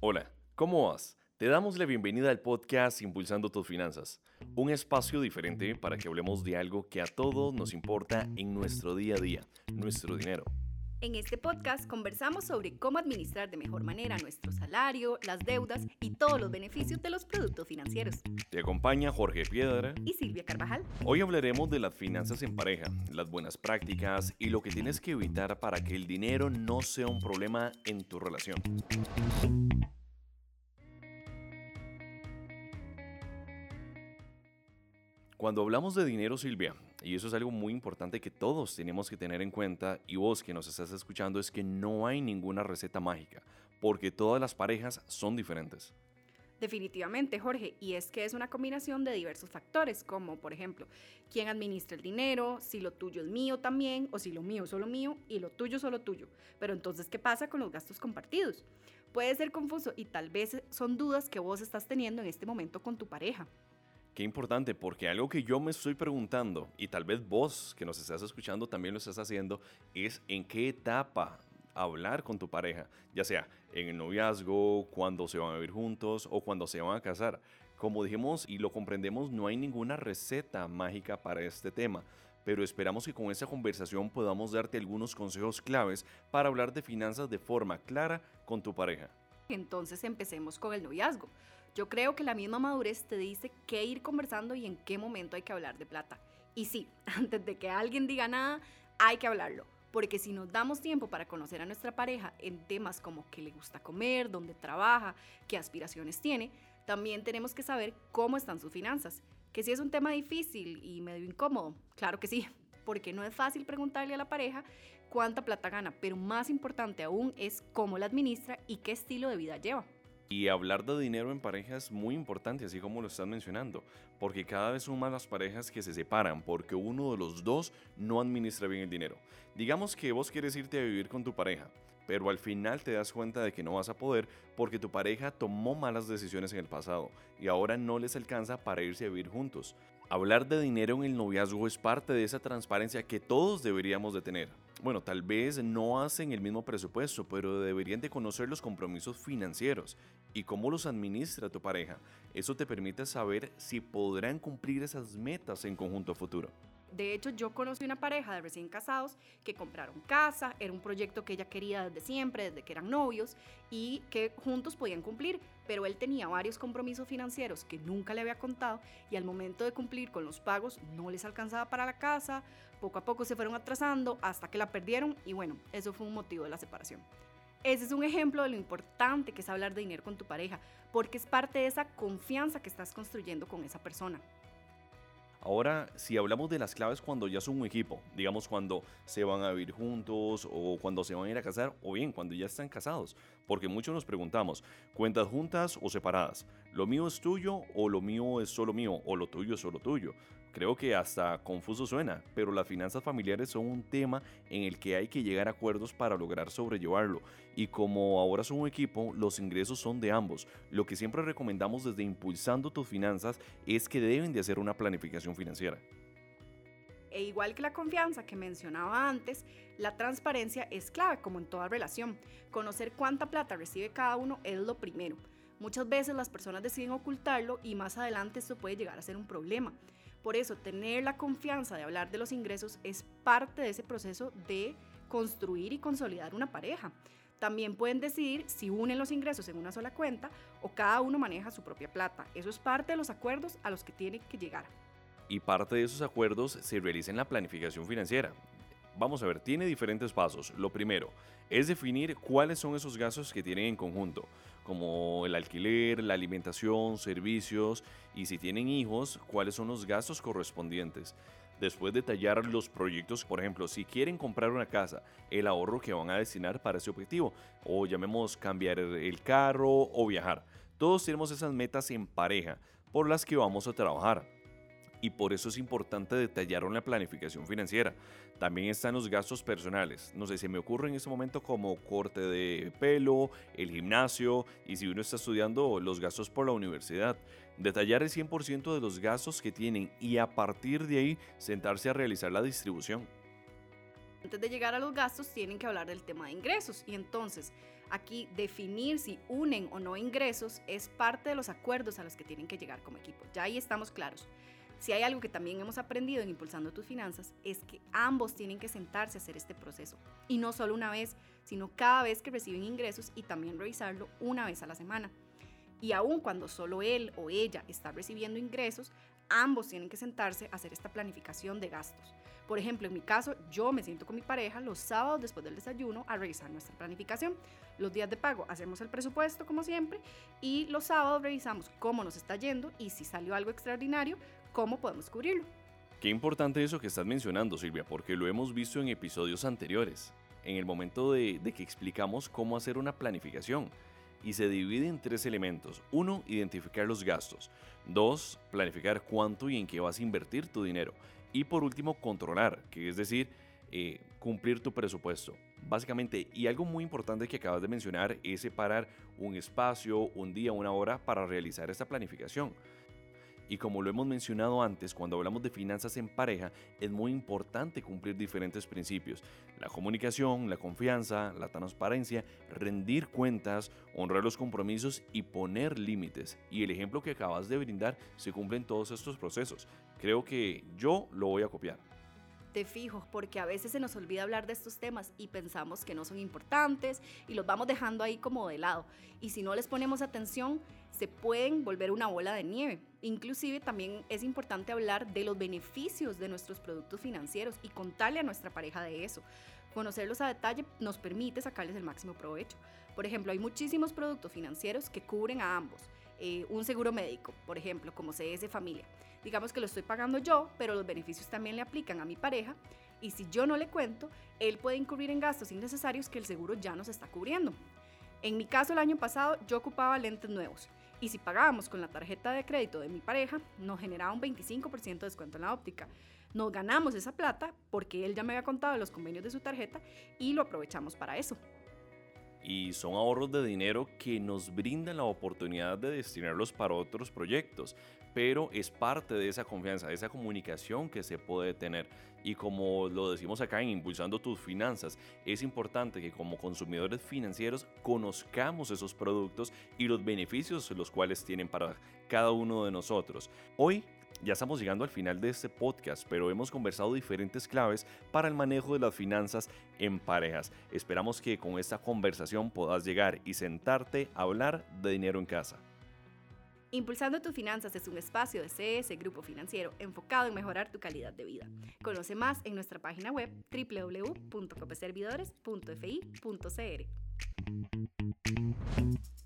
Hola, ¿cómo vas? Te damos la bienvenida al podcast Impulsando tus Finanzas, un espacio diferente para que hablemos de algo que a todos nos importa en nuestro día a día, nuestro dinero. En este podcast conversamos sobre cómo administrar de mejor manera nuestro salario, las deudas y todos los beneficios de los productos financieros. Te acompaña Jorge Piedra y Silvia Carvajal. Hoy hablaremos de las finanzas en pareja, las buenas prácticas y lo que tienes que evitar para que el dinero no sea un problema en tu relación. Cuando hablamos de dinero, Silvia, y eso es algo muy importante que todos tenemos que tener en cuenta, y vos que nos estás escuchando, es que no hay ninguna receta mágica, porque todas las parejas son diferentes. Definitivamente, Jorge, y es que es una combinación de diversos factores, como por ejemplo, quién administra el dinero, si lo tuyo es mío también, o si lo mío es solo mío y lo tuyo solo tuyo. Pero entonces, ¿qué pasa con los gastos compartidos? Puede ser confuso y tal vez son dudas que vos estás teniendo en este momento con tu pareja. Qué importante, porque algo que yo me estoy preguntando, y tal vez vos que nos estás escuchando también lo estás haciendo, es en qué etapa hablar con tu pareja, ya sea en el noviazgo, cuando se van a vivir juntos o cuando se van a casar. Como dijimos y lo comprendemos, no hay ninguna receta mágica para este tema, pero esperamos que con esta conversación podamos darte algunos consejos claves para hablar de finanzas de forma clara con tu pareja. Entonces empecemos con el noviazgo. Yo creo que la misma madurez te dice qué ir conversando y en qué momento hay que hablar de plata. Y sí, antes de que alguien diga nada, hay que hablarlo. Porque si nos damos tiempo para conocer a nuestra pareja en temas como qué le gusta comer, dónde trabaja, qué aspiraciones tiene, también tenemos que saber cómo están sus finanzas. Que si es un tema difícil y medio incómodo, claro que sí, porque no es fácil preguntarle a la pareja cuánta plata gana, pero más importante aún es cómo la administra y qué estilo de vida lleva. Y hablar de dinero en pareja es muy importante, así como lo estás mencionando, porque cada vez son más las parejas que se separan porque uno de los dos no administra bien el dinero. Digamos que vos quieres irte a vivir con tu pareja, pero al final te das cuenta de que no vas a poder porque tu pareja tomó malas decisiones en el pasado y ahora no les alcanza para irse a vivir juntos. Hablar de dinero en el noviazgo es parte de esa transparencia que todos deberíamos de tener. Bueno, tal vez no hacen el mismo presupuesto, pero deberían de conocer los compromisos financieros y cómo los administra tu pareja. Eso te permite saber si podrán cumplir esas metas en conjunto futuro. De hecho, yo conocí una pareja de recién casados que compraron casa, era un proyecto que ella quería desde siempre, desde que eran novios, y que juntos podían cumplir, pero él tenía varios compromisos financieros que nunca le había contado y al momento de cumplir con los pagos no les alcanzaba para la casa, poco a poco se fueron atrasando hasta que la perdieron y bueno, eso fue un motivo de la separación. Ese es un ejemplo de lo importante que es hablar de dinero con tu pareja, porque es parte de esa confianza que estás construyendo con esa persona. Ahora, si hablamos de las claves cuando ya son un equipo, digamos cuando se van a vivir juntos o cuando se van a ir a casar o bien cuando ya están casados, porque muchos nos preguntamos, ¿cuentas juntas o separadas? ¿Lo mío es tuyo o lo mío es solo mío o lo tuyo es solo tuyo? Creo que hasta confuso suena, pero las finanzas familiares son un tema en el que hay que llegar a acuerdos para lograr sobrellevarlo. Y como ahora son un equipo, los ingresos son de ambos. Lo que siempre recomendamos desde Impulsando tus finanzas es que deben de hacer una planificación financiera. E igual que la confianza que mencionaba antes, la transparencia es clave como en toda relación. Conocer cuánta plata recibe cada uno es lo primero. Muchas veces las personas deciden ocultarlo y más adelante esto puede llegar a ser un problema. Por eso, tener la confianza de hablar de los ingresos es parte de ese proceso de construir y consolidar una pareja. También pueden decidir si unen los ingresos en una sola cuenta o cada uno maneja su propia plata. Eso es parte de los acuerdos a los que tienen que llegar. Y parte de esos acuerdos se realiza en la planificación financiera. Vamos a ver, tiene diferentes pasos. Lo primero es definir cuáles son esos gastos que tienen en conjunto como el alquiler, la alimentación, servicios y si tienen hijos, cuáles son los gastos correspondientes. Después detallar los proyectos, por ejemplo, si quieren comprar una casa, el ahorro que van a destinar para ese objetivo, o llamemos cambiar el carro o viajar. Todos tenemos esas metas en pareja por las que vamos a trabajar y por eso es importante detallar una planificación financiera. También están los gastos personales. No sé, se me ocurre en este momento como corte de pelo, el gimnasio y si uno está estudiando los gastos por la universidad. Detallar el 100% de los gastos que tienen y a partir de ahí sentarse a realizar la distribución. Antes de llegar a los gastos, tienen que hablar del tema de ingresos. Y entonces, aquí definir si unen o no ingresos es parte de los acuerdos a los que tienen que llegar como equipo. Ya ahí estamos claros. Si hay algo que también hemos aprendido en Impulsando tus Finanzas es que ambos tienen que sentarse a hacer este proceso. Y no solo una vez, sino cada vez que reciben ingresos y también revisarlo una vez a la semana. Y aun cuando solo él o ella está recibiendo ingresos, ambos tienen que sentarse a hacer esta planificación de gastos. Por ejemplo, en mi caso, yo me siento con mi pareja los sábados después del desayuno a revisar nuestra planificación. Los días de pago hacemos el presupuesto como siempre y los sábados revisamos cómo nos está yendo y si salió algo extraordinario, cómo podemos cubrirlo. Qué importante eso que estás mencionando, Silvia, porque lo hemos visto en episodios anteriores, en el momento de, de que explicamos cómo hacer una planificación y se divide en tres elementos. Uno, identificar los gastos. Dos, planificar cuánto y en qué vas a invertir tu dinero. Y por último, controlar, que es decir, eh, cumplir tu presupuesto. Básicamente, y algo muy importante que acabas de mencionar es separar un espacio, un día, una hora para realizar esta planificación. Y como lo hemos mencionado antes, cuando hablamos de finanzas en pareja, es muy importante cumplir diferentes principios. La comunicación, la confianza, la transparencia, rendir cuentas, honrar los compromisos y poner límites. Y el ejemplo que acabas de brindar se cumple en todos estos procesos. Creo que yo lo voy a copiar te fijo, porque a veces se nos olvida hablar de estos temas y pensamos que no son importantes y los vamos dejando ahí como de lado. Y si no les ponemos atención, se pueden volver una bola de nieve. Inclusive también es importante hablar de los beneficios de nuestros productos financieros y contarle a nuestra pareja de eso. Conocerlos a detalle nos permite sacarles el máximo provecho. Por ejemplo, hay muchísimos productos financieros que cubren a ambos. Eh, un seguro médico, por ejemplo, como CS Familia digamos que lo estoy pagando yo, pero los beneficios también le aplican a mi pareja. Y si yo no le cuento, él puede incurrir en gastos innecesarios que el seguro ya nos está cubriendo. En mi caso, el año pasado yo ocupaba lentes nuevos y si pagábamos con la tarjeta de crédito de mi pareja, nos generaba un 25% de descuento en la óptica. Nos ganamos esa plata porque él ya me había contado los convenios de su tarjeta y lo aprovechamos para eso. Y son ahorros de dinero que nos brindan la oportunidad de destinarlos para otros proyectos pero es parte de esa confianza, de esa comunicación que se puede tener. Y como lo decimos acá en Impulsando tus Finanzas, es importante que como consumidores financieros conozcamos esos productos y los beneficios los cuales tienen para cada uno de nosotros. Hoy ya estamos llegando al final de este podcast, pero hemos conversado diferentes claves para el manejo de las finanzas en parejas. Esperamos que con esta conversación puedas llegar y sentarte a hablar de dinero en casa. Impulsando tus finanzas es un espacio de CS Grupo Financiero enfocado en mejorar tu calidad de vida. Conoce más en nuestra página web www.copeservidores.fi.cr.